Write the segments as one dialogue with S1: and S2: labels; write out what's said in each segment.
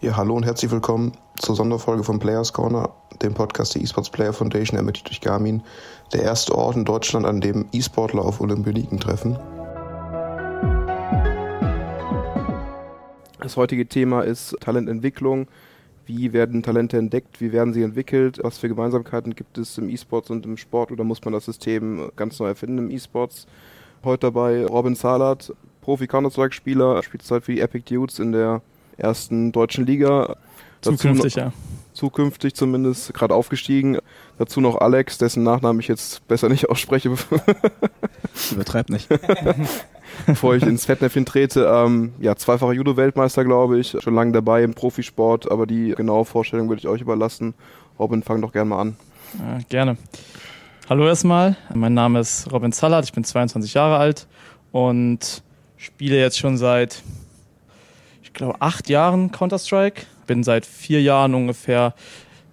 S1: Ja, hallo und herzlich willkommen zur Sonderfolge von Players Corner, dem Podcast der Esports Player Foundation, ermittelt durch Garmin, der erste Ort in Deutschland, an dem E-Sportler auf Olympioniken treffen.
S2: Das heutige Thema ist Talententwicklung. Wie werden Talente entdeckt? Wie werden sie entwickelt? Was für Gemeinsamkeiten gibt es im E-Sports und im Sport? Oder muss man das System ganz neu erfinden im E-Sports? Heute dabei Robin Salat, Profi-Counter-Strike-Spieler, spielt Zeit für die Epic Dudes in der ersten deutschen Liga.
S3: Zukünftig, Dazu, ja.
S2: Zukünftig zumindest, gerade aufgestiegen. Dazu noch Alex, dessen Nachnamen ich jetzt besser nicht ausspreche.
S3: Übertreibt nicht.
S2: Bevor ich ins Fettnäpfchen trete. Ähm, ja, zweifacher Judo-Weltmeister, glaube ich. Schon lange dabei im Profisport, aber die genaue Vorstellung würde ich euch überlassen. Robin, fang doch gerne mal an.
S3: Ja, gerne. Hallo erstmal, mein Name ist Robin Zallert, ich bin 22 Jahre alt und spiele jetzt schon seit ich glaube, acht Jahren Counter-Strike. Bin seit vier Jahren ungefähr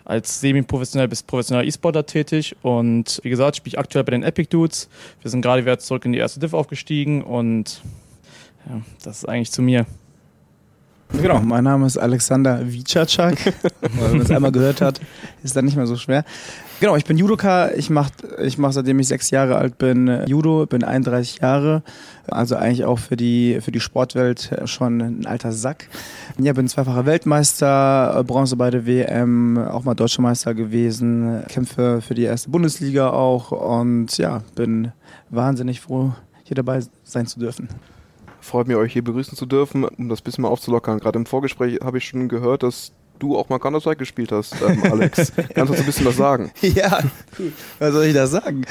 S3: als semi-professionell bis professioneller E-Sportler tätig und wie gesagt, spiele ich aktuell bei den Epic Dudes. Wir sind gerade wieder zurück in die erste Div aufgestiegen und ja, das ist eigentlich zu mir.
S4: Genau, mein Name ist Alexander Vicacak. Wenn man es einmal gehört hat, ist dann nicht mehr so schwer. Genau, ich bin Judoka. Ich mache, ich mach, seitdem ich sechs Jahre alt bin, Judo. Bin 31 Jahre. Also eigentlich auch für die, für die Sportwelt schon ein alter Sack. Ja, bin zweifacher Weltmeister, Bronze bei der WM, auch mal Deutscher Meister gewesen. Kämpfe für die erste Bundesliga auch. Und ja, bin wahnsinnig froh, hier dabei sein zu dürfen.
S2: Freut mich, euch hier begrüßen zu dürfen, um das bisschen mal aufzulockern. Gerade im Vorgespräch habe ich schon gehört, dass du auch mal Counter-Strike gespielt hast, ähm, Alex. Kannst du uns ein bisschen was sagen?
S4: Ja. Was soll ich da sagen?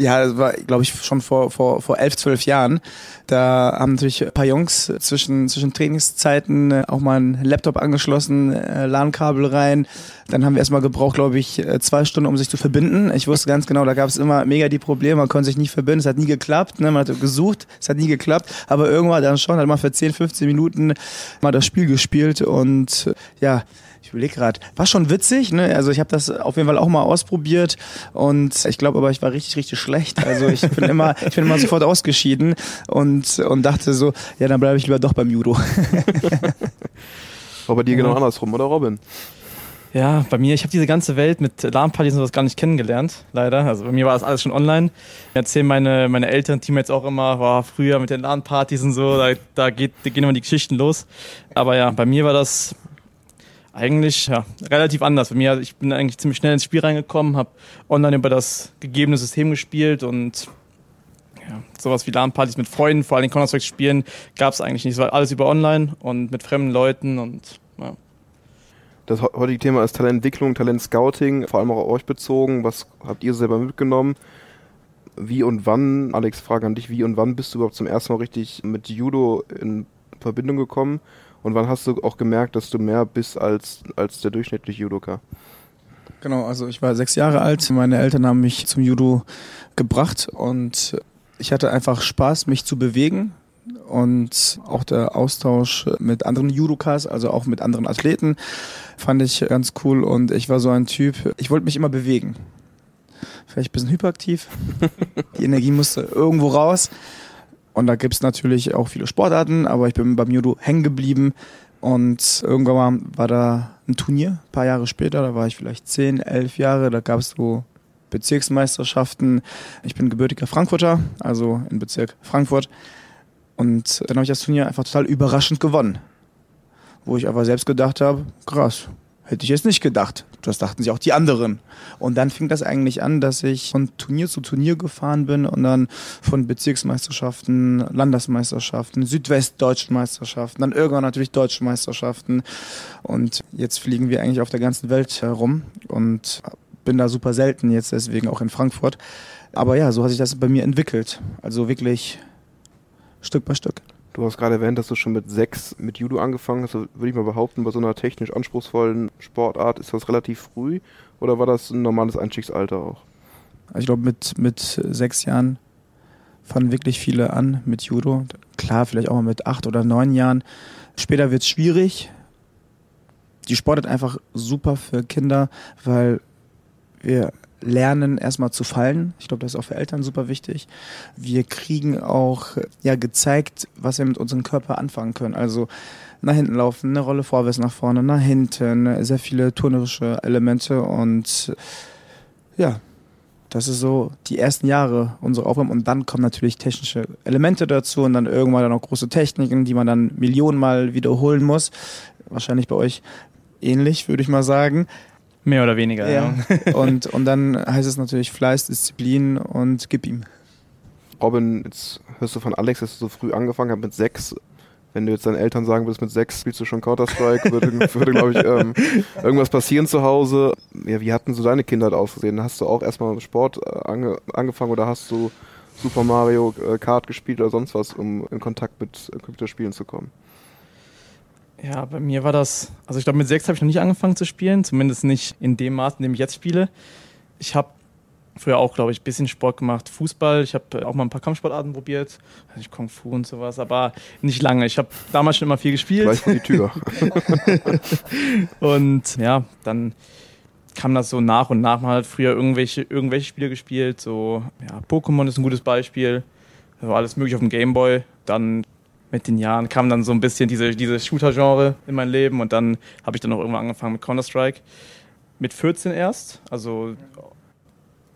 S4: Ja, das war, glaube ich, schon vor, vor, vor elf, zwölf Jahren. Da haben natürlich ein paar Jungs zwischen, zwischen Trainingszeiten äh, auch mal einen Laptop angeschlossen, äh, LAN-Kabel rein. Dann haben wir erstmal gebraucht, glaube ich, äh, zwei Stunden, um sich zu verbinden. Ich wusste ganz genau, da gab es immer mega die Probleme, man konnte sich nicht verbinden, es hat nie geklappt. Ne? Man hat gesucht, es hat nie geklappt. Aber irgendwann dann schon, hat man für 10, 15 Minuten mal das Spiel gespielt und ja, ich überlege gerade, war schon witzig, ne? Also ich habe das auf jeden Fall auch mal ausprobiert und ich glaube aber, ich war richtig, richtig schlecht. Also ich bin immer, ich bin immer sofort ausgeschieden und, und dachte so, ja, dann bleibe ich lieber doch beim Judo.
S2: War bei dir genau andersrum, oder Robin?
S3: Ja, bei mir, ich habe diese ganze Welt mit LAN-Partys und sowas gar nicht kennengelernt, leider. Also bei mir war das alles schon online. Ich erzählen meine, meine älteren Teammates auch immer, war früher mit den LAN-Partys und so, da, da, geht, da gehen immer die Geschichten los. Aber ja, bei mir war das eigentlich ja, relativ anders. Bei mir, ich bin eigentlich ziemlich schnell ins Spiel reingekommen, habe online über das gegebene System gespielt und ja, sowas wie LAN-Partys mit Freunden, vor allem Counter-Strike spielen, gab es eigentlich nicht. Es war alles über online und mit fremden Leuten und ja.
S2: Das heutige Thema ist Talententwicklung, Talentscouting, vor allem auch auf euch bezogen. Was habt ihr selber mitgenommen? Wie und wann, Alex, Frage an dich, wie und wann bist du überhaupt zum ersten Mal richtig mit Judo in Verbindung gekommen? Und wann hast du auch gemerkt, dass du mehr bist als, als der durchschnittliche Judoka?
S4: Genau, also ich war sechs Jahre alt. Meine Eltern haben mich zum Judo gebracht und ich hatte einfach Spaß, mich zu bewegen. Und auch der Austausch mit anderen Judokas, also auch mit anderen Athleten, fand ich ganz cool. Und ich war so ein Typ, ich wollte mich immer bewegen. Vielleicht ein bisschen hyperaktiv. Die Energie musste irgendwo raus. Und da gibt es natürlich auch viele Sportarten, aber ich bin beim Judo hängen geblieben. Und irgendwann war da ein Turnier, ein paar Jahre später, da war ich vielleicht zehn, elf Jahre, da gab es so Bezirksmeisterschaften. Ich bin gebürtiger Frankfurter, also im Bezirk Frankfurt. Und dann habe ich das Turnier einfach total überraschend gewonnen. Wo ich aber selbst gedacht habe, krass, Hätte ich jetzt nicht gedacht. Das dachten sich auch die anderen. Und dann fing das eigentlich an, dass ich von Turnier zu Turnier gefahren bin und dann von Bezirksmeisterschaften, Landesmeisterschaften, südwestdeutschen Meisterschaften, dann irgendwann natürlich deutschen Meisterschaften. Und jetzt fliegen wir eigentlich auf der ganzen Welt herum und bin da super selten jetzt deswegen auch in Frankfurt. Aber ja, so hat sich das bei mir entwickelt. Also wirklich Stück bei Stück.
S2: Du hast gerade erwähnt, dass du schon mit sechs mit Judo angefangen hast. Würde ich mal behaupten, bei so einer technisch anspruchsvollen Sportart ist das relativ früh oder war das ein normales Einstiegsalter auch?
S4: Also ich glaube, mit, mit sechs Jahren fangen wirklich viele an mit Judo. Klar, vielleicht auch mal mit acht oder neun Jahren. Später wird es schwierig. Die Sportart einfach super für Kinder, weil wir lernen, erstmal zu fallen. Ich glaube, das ist auch für Eltern super wichtig. Wir kriegen auch ja gezeigt, was wir mit unserem Körper anfangen können. Also nach hinten laufen, eine Rolle vorwärts nach vorne, nach hinten, sehr viele turnerische Elemente und ja, das ist so die ersten Jahre unserer Aufgaben und dann kommen natürlich technische Elemente dazu und dann irgendwann dann auch große Techniken, die man dann millionenmal wiederholen muss. Wahrscheinlich bei euch ähnlich, würde ich mal sagen.
S3: Mehr oder weniger, ja.
S4: ja. und, und dann heißt es natürlich Fleiß, Disziplin und gib ihm.
S2: Robin, jetzt hörst du von Alex, dass du so früh angefangen hast mit sechs. Wenn du jetzt deinen Eltern sagen würdest, mit sechs spielst du schon Counter-Strike, würde, würde glaube ich, ähm, irgendwas passieren zu Hause. Ja, wie hatten so deine Kindheit ausgesehen? Hast du auch erstmal mit Sport äh, ange angefangen oder hast du Super Mario äh, Kart gespielt oder sonst was, um in Kontakt mit äh, Computerspielen zu kommen?
S3: Ja, bei mir war das, also ich glaube, mit sechs habe ich noch nicht angefangen zu spielen, zumindest nicht in dem Maß, in dem ich jetzt spiele. Ich habe früher auch, glaube ich, ein bisschen Sport gemacht. Fußball, ich habe äh, auch mal ein paar Kampfsportarten probiert. Also Kung Fu und sowas, aber nicht lange. Ich habe damals schon immer viel gespielt.
S2: Gleich die Tür.
S3: und ja, dann kam das so nach und nach. Man hat früher irgendwelche, irgendwelche Spiele gespielt. So, ja, Pokémon ist ein gutes Beispiel. Das war alles möglich auf dem Gameboy. Dann mit den Jahren kam dann so ein bisschen diese, diese Shooter-Genre in mein Leben und dann habe ich dann auch irgendwann angefangen mit Counter-Strike. Mit 14 erst, also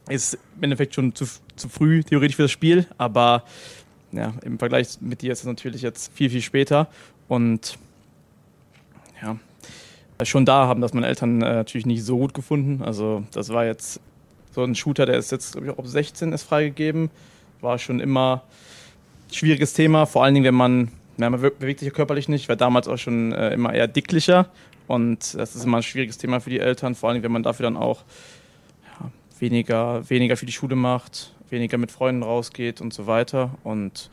S3: ist im Endeffekt schon zu, zu früh theoretisch für das Spiel, aber ja, im Vergleich mit dir ist es natürlich jetzt viel, viel später. Und ja, schon da haben das meine Eltern äh, natürlich nicht so gut gefunden. Also das war jetzt so ein Shooter, der ist jetzt, glaube ich, auch ab 16 ist freigegeben. War schon immer schwieriges Thema, vor allen Dingen, wenn man, ja, man bewegt sich ja körperlich nicht, war damals auch schon äh, immer eher dicklicher. Und das ist immer ein schwieriges Thema für die Eltern, vor allem wenn man dafür dann auch weniger, weniger für die Schule macht, weniger mit Freunden rausgeht und so weiter. Und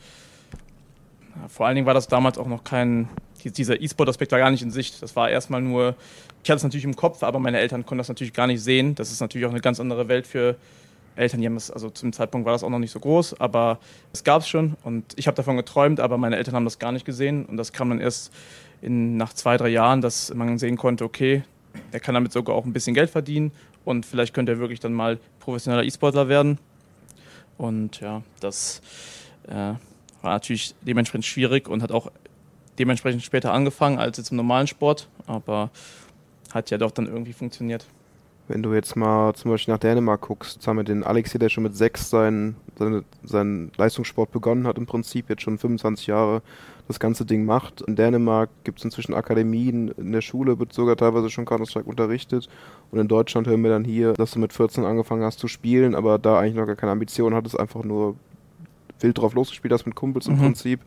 S3: ja, vor allen Dingen war das damals auch noch kein, dieser E-Sport-Aspekt war gar nicht in Sicht. Das war erstmal nur, ich hatte es natürlich im Kopf, aber meine Eltern konnten das natürlich gar nicht sehen. Das ist natürlich auch eine ganz andere Welt für Eltern, die haben es, also zum Zeitpunkt war das auch noch nicht so groß, aber es gab es schon und ich habe davon geträumt, aber meine Eltern haben das gar nicht gesehen und das kam dann erst in, nach zwei, drei Jahren, dass man sehen konnte, okay, er kann damit sogar auch ein bisschen Geld verdienen und vielleicht könnte er wirklich dann mal professioneller E-Sportler werden. Und ja, das äh, war natürlich dementsprechend schwierig und hat auch dementsprechend später angefangen als jetzt im normalen Sport, aber hat ja doch dann irgendwie funktioniert.
S2: Wenn du jetzt mal zum Beispiel nach Dänemark guckst, jetzt haben wir den Alex hier, der schon mit sechs seinen, seine, seinen Leistungssport begonnen hat, im Prinzip jetzt schon 25 Jahre das ganze Ding macht. In Dänemark gibt es inzwischen Akademien, in der Schule wird sogar teilweise schon Counter-Strike unterrichtet. Und in Deutschland hören wir dann hier, dass du mit 14 angefangen hast zu spielen, aber da eigentlich noch gar keine Ambition hattest, einfach nur wild drauf losgespielt hast mit Kumpels im mhm. Prinzip.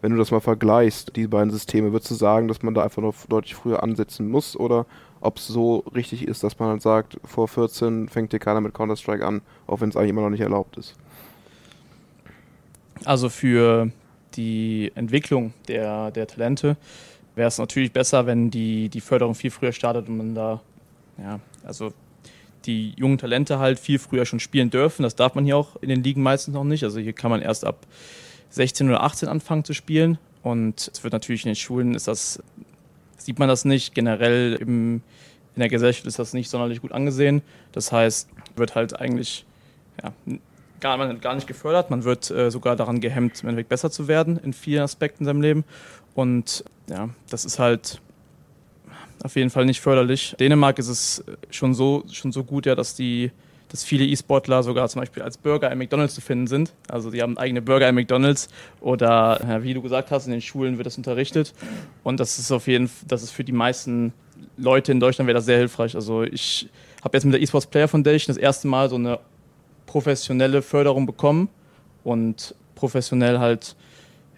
S2: Wenn du das mal vergleichst, die beiden Systeme, würdest du sagen, dass man da einfach noch deutlich früher ansetzen muss oder ob es so richtig ist, dass man halt sagt, vor 14 fängt dir keiner mit Counter-Strike an, auch wenn es eigentlich immer noch nicht erlaubt ist?
S3: Also für die Entwicklung der, der Talente wäre es natürlich besser, wenn die, die Förderung viel früher startet und man da, ja, also die jungen Talente halt viel früher schon spielen dürfen. Das darf man hier auch in den Ligen meistens noch nicht. Also hier kann man erst ab 16 oder 18 anfangen zu spielen. Und es wird natürlich in den Schulen ist das, sieht man das nicht. Generell im, in der Gesellschaft ist das nicht sonderlich gut angesehen. Das heißt, wird halt eigentlich ja, gar, man gar nicht gefördert. Man wird äh, sogar daran gehemmt, im Endeffekt besser zu werden in vielen Aspekten in seinem Leben. Und ja, das ist halt auf jeden Fall nicht förderlich. Dänemark ist es schon so, schon so gut, ja, dass die dass viele E-Sportler sogar zum Beispiel als Burger in McDonalds zu finden sind. Also die haben eigene Burger in McDonalds oder ja, wie du gesagt hast, in den Schulen wird das unterrichtet. Und das ist auf jeden Fall, das ist für die meisten Leute in Deutschland wäre das sehr hilfreich. Also ich habe jetzt mit der eSports Player Foundation das erste Mal so eine professionelle Förderung bekommen und professionell halt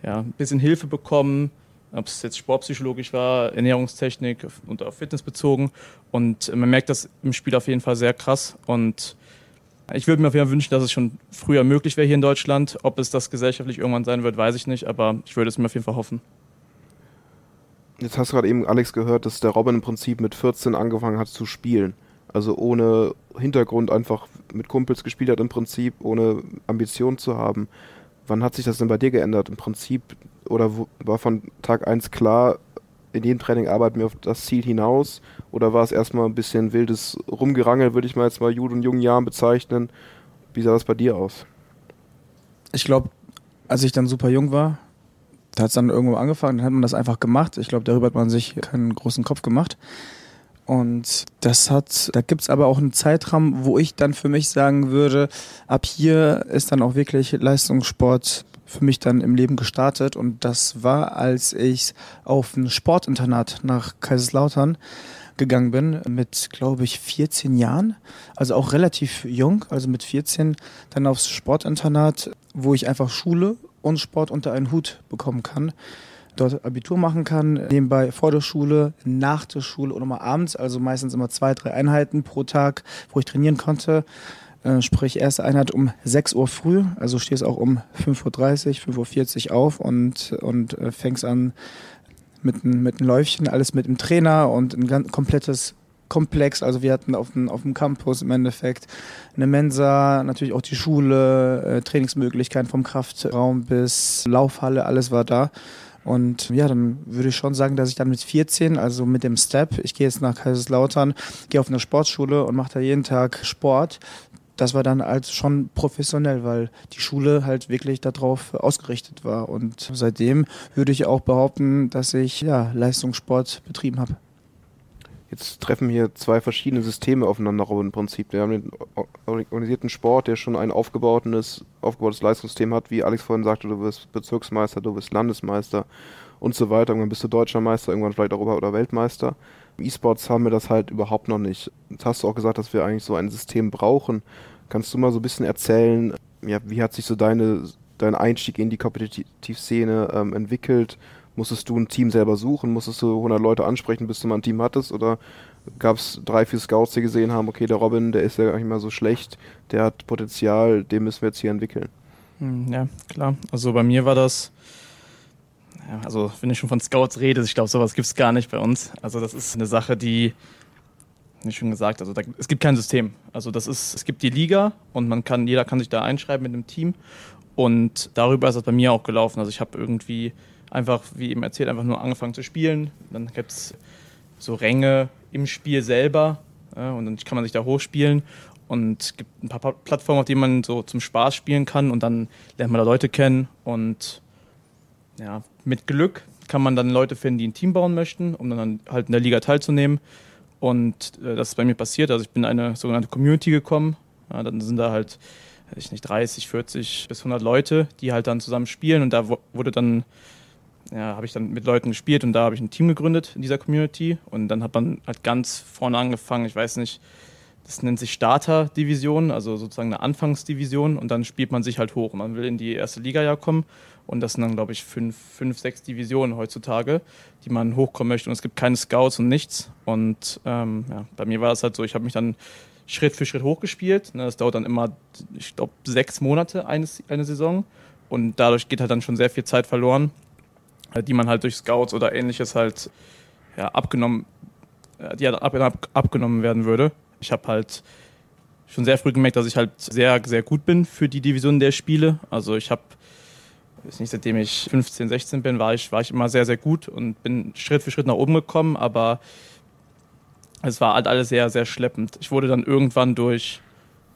S3: ja, ein bisschen Hilfe bekommen, ob es jetzt sportpsychologisch war, Ernährungstechnik und auf Fitness bezogen. Und man merkt das im Spiel auf jeden Fall sehr krass. Und ich würde mir auf jeden Fall wünschen, dass es schon früher möglich wäre hier in Deutschland. Ob es das gesellschaftlich irgendwann sein wird, weiß ich nicht, aber ich würde es mir auf jeden Fall hoffen.
S2: Jetzt hast du gerade eben Alex gehört, dass der Robin im Prinzip mit 14 angefangen hat zu spielen. Also ohne Hintergrund einfach mit Kumpels gespielt hat im Prinzip, ohne Ambition zu haben. Wann hat sich das denn bei dir geändert? Im Prinzip, oder war von Tag 1 klar, in jedem Training arbeiten wir auf das Ziel hinaus? Oder war es erstmal ein bisschen wildes Rumgerangel, würde ich mal jetzt mal Jude in jungen Jahren bezeichnen? Wie sah das bei dir aus?
S4: Ich glaube, als ich dann super jung war, da hat es dann irgendwo angefangen, dann hat man das einfach gemacht. Ich glaube, darüber hat man sich keinen großen Kopf gemacht. Und das hat, da gibt es aber auch einen Zeitraum, wo ich dann für mich sagen würde, ab hier ist dann auch wirklich Leistungssport für mich dann im Leben gestartet. Und das war, als ich auf ein Sportinternat nach Kaiserslautern gegangen bin, mit, glaube ich, 14 Jahren. Also auch relativ jung, also mit 14 dann aufs Sportinternat, wo ich einfach Schule und Sport unter einen Hut bekommen kann dort Abitur machen kann, nebenbei vor der Schule, nach der Schule und immer abends, also meistens immer zwei, drei Einheiten pro Tag, wo ich trainieren konnte. Äh, sprich, erste Einheit um 6 Uhr früh, also stehst auch um 5.30 Uhr, 5.40 Uhr auf und, und äh, fängst an mit, mit einem Läufchen, alles mit dem Trainer und ein ganz komplettes Komplex. Also wir hatten auf dem, auf dem Campus im Endeffekt eine Mensa, natürlich auch die Schule, äh, Trainingsmöglichkeiten vom Kraftraum bis Laufhalle, alles war da. Und ja, dann würde ich schon sagen, dass ich dann mit 14, also mit dem Step, ich gehe jetzt nach Kaiserslautern, gehe auf eine Sportschule und mache da jeden Tag Sport. Das war dann halt schon professionell, weil die Schule halt wirklich darauf ausgerichtet war. Und seitdem würde ich auch behaupten, dass ich ja, Leistungssport betrieben habe.
S2: Jetzt treffen hier zwei verschiedene Systeme aufeinander im Prinzip. Wir haben den organisierten Sport, der schon ein aufgebautes, aufgebautes Leistungssystem hat, wie Alex vorhin sagte, du wirst Bezirksmeister, du wirst Landesmeister und so weiter. Irgendwann bist du Deutscher Meister, irgendwann vielleicht Europa- oder Weltmeister. Im E-Sports haben wir das halt überhaupt noch nicht. Jetzt hast du auch gesagt, dass wir eigentlich so ein System brauchen. Kannst du mal so ein bisschen erzählen, ja, wie hat sich so deine, dein Einstieg in die Kompetitivszene ähm, entwickelt? Musstest du ein Team selber suchen? Musstest du 100 Leute ansprechen, bis du mal ein Team hattest? Oder gab es drei, vier Scouts, die gesehen haben, okay, der Robin, der ist ja gar nicht mal so schlecht, der hat Potenzial, den müssen wir jetzt hier entwickeln?
S3: Hm, ja, klar. Also bei mir war das, also wenn ich schon von Scouts rede, ich glaube, sowas gibt es gar nicht bei uns. Also das ist eine Sache, die, wie schon gesagt, also da, es gibt kein System. Also das ist, es gibt die Liga und man kann, jeder kann sich da einschreiben mit einem Team. Und darüber ist das bei mir auch gelaufen. Also ich habe irgendwie einfach, wie eben erzählt, einfach nur angefangen zu spielen. Dann gibt es so Ränge im Spiel selber ja, und dann kann man sich da hochspielen. Und es gibt ein paar Plattformen, auf denen man so zum Spaß spielen kann und dann lernt man da Leute kennen und ja, mit Glück kann man dann Leute finden, die ein Team bauen möchten, um dann halt in der Liga teilzunehmen. Und äh, das ist bei mir passiert. Also ich bin in eine sogenannte Community gekommen. Ja, dann sind da halt, weiß ich nicht, 30, 40 bis 100 Leute, die halt dann zusammen spielen. Und da wurde dann ja, habe ich dann mit Leuten gespielt und da habe ich ein Team gegründet in dieser Community und dann hat man halt ganz vorne angefangen, ich weiß nicht, das nennt sich Starter-Division, also sozusagen eine Anfangsdivision und dann spielt man sich halt hoch. Man will in die erste Liga ja kommen und das sind dann, glaube ich, fünf, fünf, sechs Divisionen heutzutage, die man hochkommen möchte und es gibt keine Scouts und nichts und ähm, ja, bei mir war es halt so, ich habe mich dann Schritt für Schritt hochgespielt. Ne, das dauert dann immer, ich glaube, sechs Monate eine, eine Saison und dadurch geht halt dann schon sehr viel Zeit verloren äh, die man halt durch Scouts oder ähnliches halt ja, abgenommen, äh, die halt ab, ab, abgenommen werden würde. Ich habe halt schon sehr früh gemerkt, dass ich halt sehr, sehr gut bin für die Division der Spiele. Also ich habe, nicht, seitdem ich 15, 16 bin, war ich, war ich immer sehr, sehr gut und bin Schritt für Schritt nach oben gekommen, aber es war halt alles sehr, sehr schleppend. Ich wurde dann irgendwann durch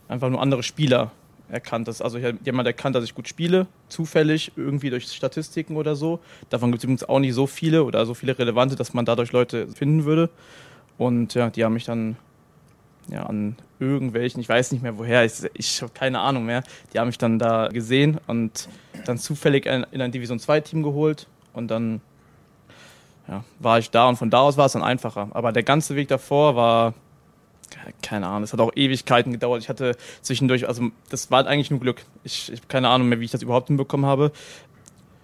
S3: einfach nur andere Spieler erkannt. Dass, also jemand erkannt, dass ich gut spiele, zufällig, irgendwie durch Statistiken oder so. Davon gibt es übrigens auch nicht so viele oder so viele relevante, dass man dadurch Leute finden würde. Und ja, die haben mich dann ja, an irgendwelchen, ich weiß nicht mehr woher, ich, ich habe keine Ahnung mehr, die haben mich dann da gesehen und dann zufällig in, in ein Division 2 Team geholt und dann ja, war ich da und von da aus war es dann einfacher. Aber der ganze Weg davor war keine Ahnung, es hat auch Ewigkeiten gedauert. Ich hatte zwischendurch, also das war halt eigentlich nur Glück. Ich, ich habe keine Ahnung mehr, wie ich das überhaupt hinbekommen habe.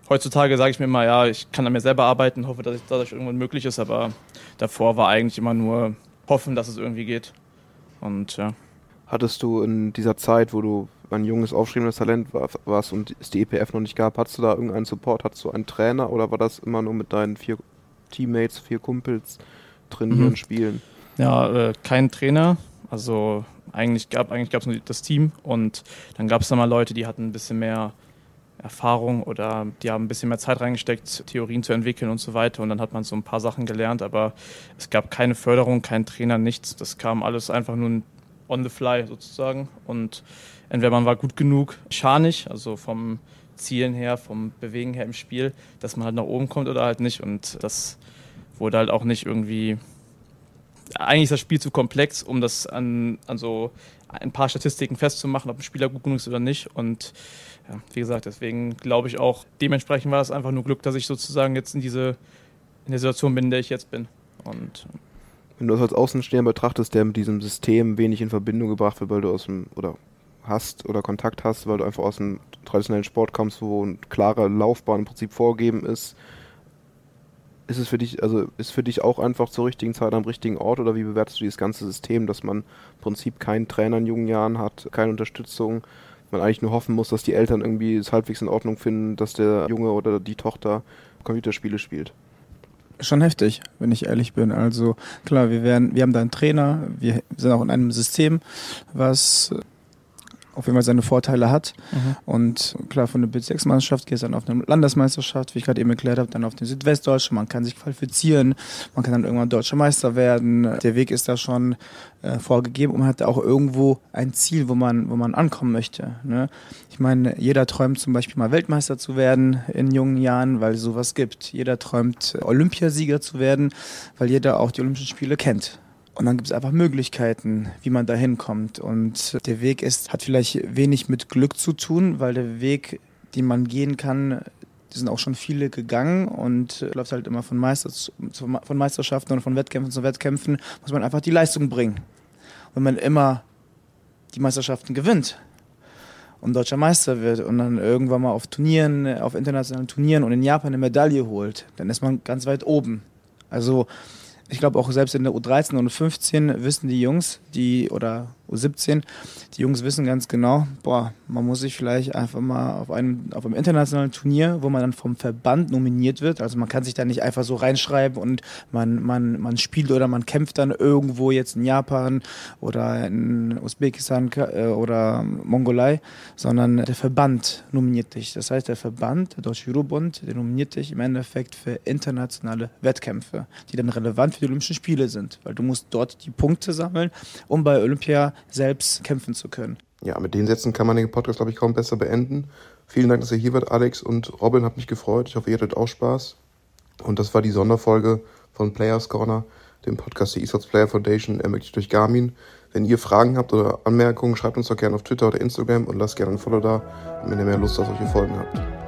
S3: Heutzutage sage ich mir immer, ja, ich kann an mir selber arbeiten, hoffe, dass es dadurch irgendwann möglich ist, aber davor war eigentlich immer nur hoffen, dass es irgendwie geht. Und ja.
S2: Hattest du in dieser Zeit, wo du ein junges, aufstrebendes Talent warst und es die EPF noch nicht gab, hattest du da irgendeinen Support? Hattest du einen Trainer oder war das immer nur mit deinen vier Teammates, vier Kumpels trainieren, mhm. spielen?
S3: Ja, äh, kein Trainer. Also eigentlich gab eigentlich gab's nur das Team und dann gab es da mal Leute, die hatten ein bisschen mehr Erfahrung oder die haben ein bisschen mehr Zeit reingesteckt, Theorien zu entwickeln und so weiter. Und dann hat man so ein paar Sachen gelernt, aber es gab keine Förderung, kein Trainer, nichts. Das kam alles einfach nur on the fly sozusagen. Und entweder man war gut genug, scharnig, also vom Zielen her, vom Bewegen her im Spiel, dass man halt nach oben kommt oder halt nicht. Und das wurde halt auch nicht irgendwie. Eigentlich ist das Spiel zu komplex, um das an, an so ein paar Statistiken festzumachen, ob ein Spieler gut genug ist oder nicht. Und ja, wie gesagt, deswegen glaube ich auch, dementsprechend war es einfach nur Glück, dass ich sozusagen jetzt in diese in der Situation bin, in der ich jetzt bin. Und
S2: wenn du das als Außenstehender betrachtest, der mit diesem System wenig in Verbindung gebracht wird, weil du aus dem oder hast oder Kontakt hast, weil du einfach aus dem traditionellen Sport kommst, wo eine klare Laufbahn im Prinzip vorgegeben ist, ist es für dich, also ist für dich auch einfach zur richtigen Zeit am richtigen Ort oder wie bewertest du dieses ganze System, dass man im Prinzip keinen Trainer in jungen Jahren hat, keine Unterstützung, man eigentlich nur hoffen muss, dass die Eltern irgendwie es halbwegs in Ordnung finden, dass der Junge oder die Tochter Computerspiele spielt?
S4: Schon heftig, wenn ich ehrlich bin. Also klar, wir werden, wir haben da einen Trainer, wir sind auch in einem System, was auf jeden Fall seine Vorteile hat. Mhm. Und klar, von der Bezirksmannschaft geht es dann auf eine Landesmeisterschaft, wie ich gerade eben erklärt habe, dann auf den Südwestdeutschen. Man kann sich qualifizieren, man kann dann irgendwann deutscher Meister werden. Der Weg ist da schon äh, vorgegeben und man hat auch irgendwo ein Ziel, wo man, wo man ankommen möchte. Ne? Ich meine, jeder träumt zum Beispiel mal Weltmeister zu werden in jungen Jahren, weil es sowas gibt. Jeder träumt Olympiasieger zu werden, weil jeder auch die Olympischen Spiele kennt. Und dann gibt es einfach Möglichkeiten, wie man da hinkommt. Und der Weg ist, hat vielleicht wenig mit Glück zu tun, weil der Weg, den man gehen kann, sind auch schon viele gegangen und läuft halt immer von, Meister, von Meisterschaften und von Wettkämpfen zu Wettkämpfen, muss man einfach die Leistung bringen. wenn man immer die Meisterschaften gewinnt und deutscher Meister wird und dann irgendwann mal auf Turnieren, auf internationalen Turnieren und in Japan eine Medaille holt, dann ist man ganz weit oben. Also ich glaube auch selbst in der U13 und U15 wissen die Jungs, die oder U17, die Jungs wissen ganz genau, boah, man muss sich vielleicht einfach mal auf einem, auf einem internationalen Turnier, wo man dann vom Verband nominiert wird, also man kann sich da nicht einfach so reinschreiben und man, man, man spielt oder man kämpft dann irgendwo jetzt in Japan oder in Usbekistan äh, oder Mongolei, sondern der Verband nominiert dich. Das heißt, der Verband, der Deutsche Judobund, der nominiert dich im Endeffekt für internationale Wettkämpfe, die dann relevant für die Olympischen Spiele sind, weil du musst dort die Punkte sammeln, um bei Olympia selbst kämpfen zu können.
S1: Ja, mit den Sätzen kann man den Podcast, glaube ich, kaum besser beenden. Vielen Dank, dass ihr hier wart, Alex und Robin. Hat mich gefreut. Ich hoffe, ihr hattet auch Spaß. Und das war die Sonderfolge von Players Corner, dem Podcast der eSports Player Foundation, ermöglicht durch Garmin. Wenn ihr Fragen habt oder Anmerkungen, schreibt uns doch gerne auf Twitter oder Instagram und lasst gerne ein Follow da, wenn ihr mehr Lust auf solche Folgen habt.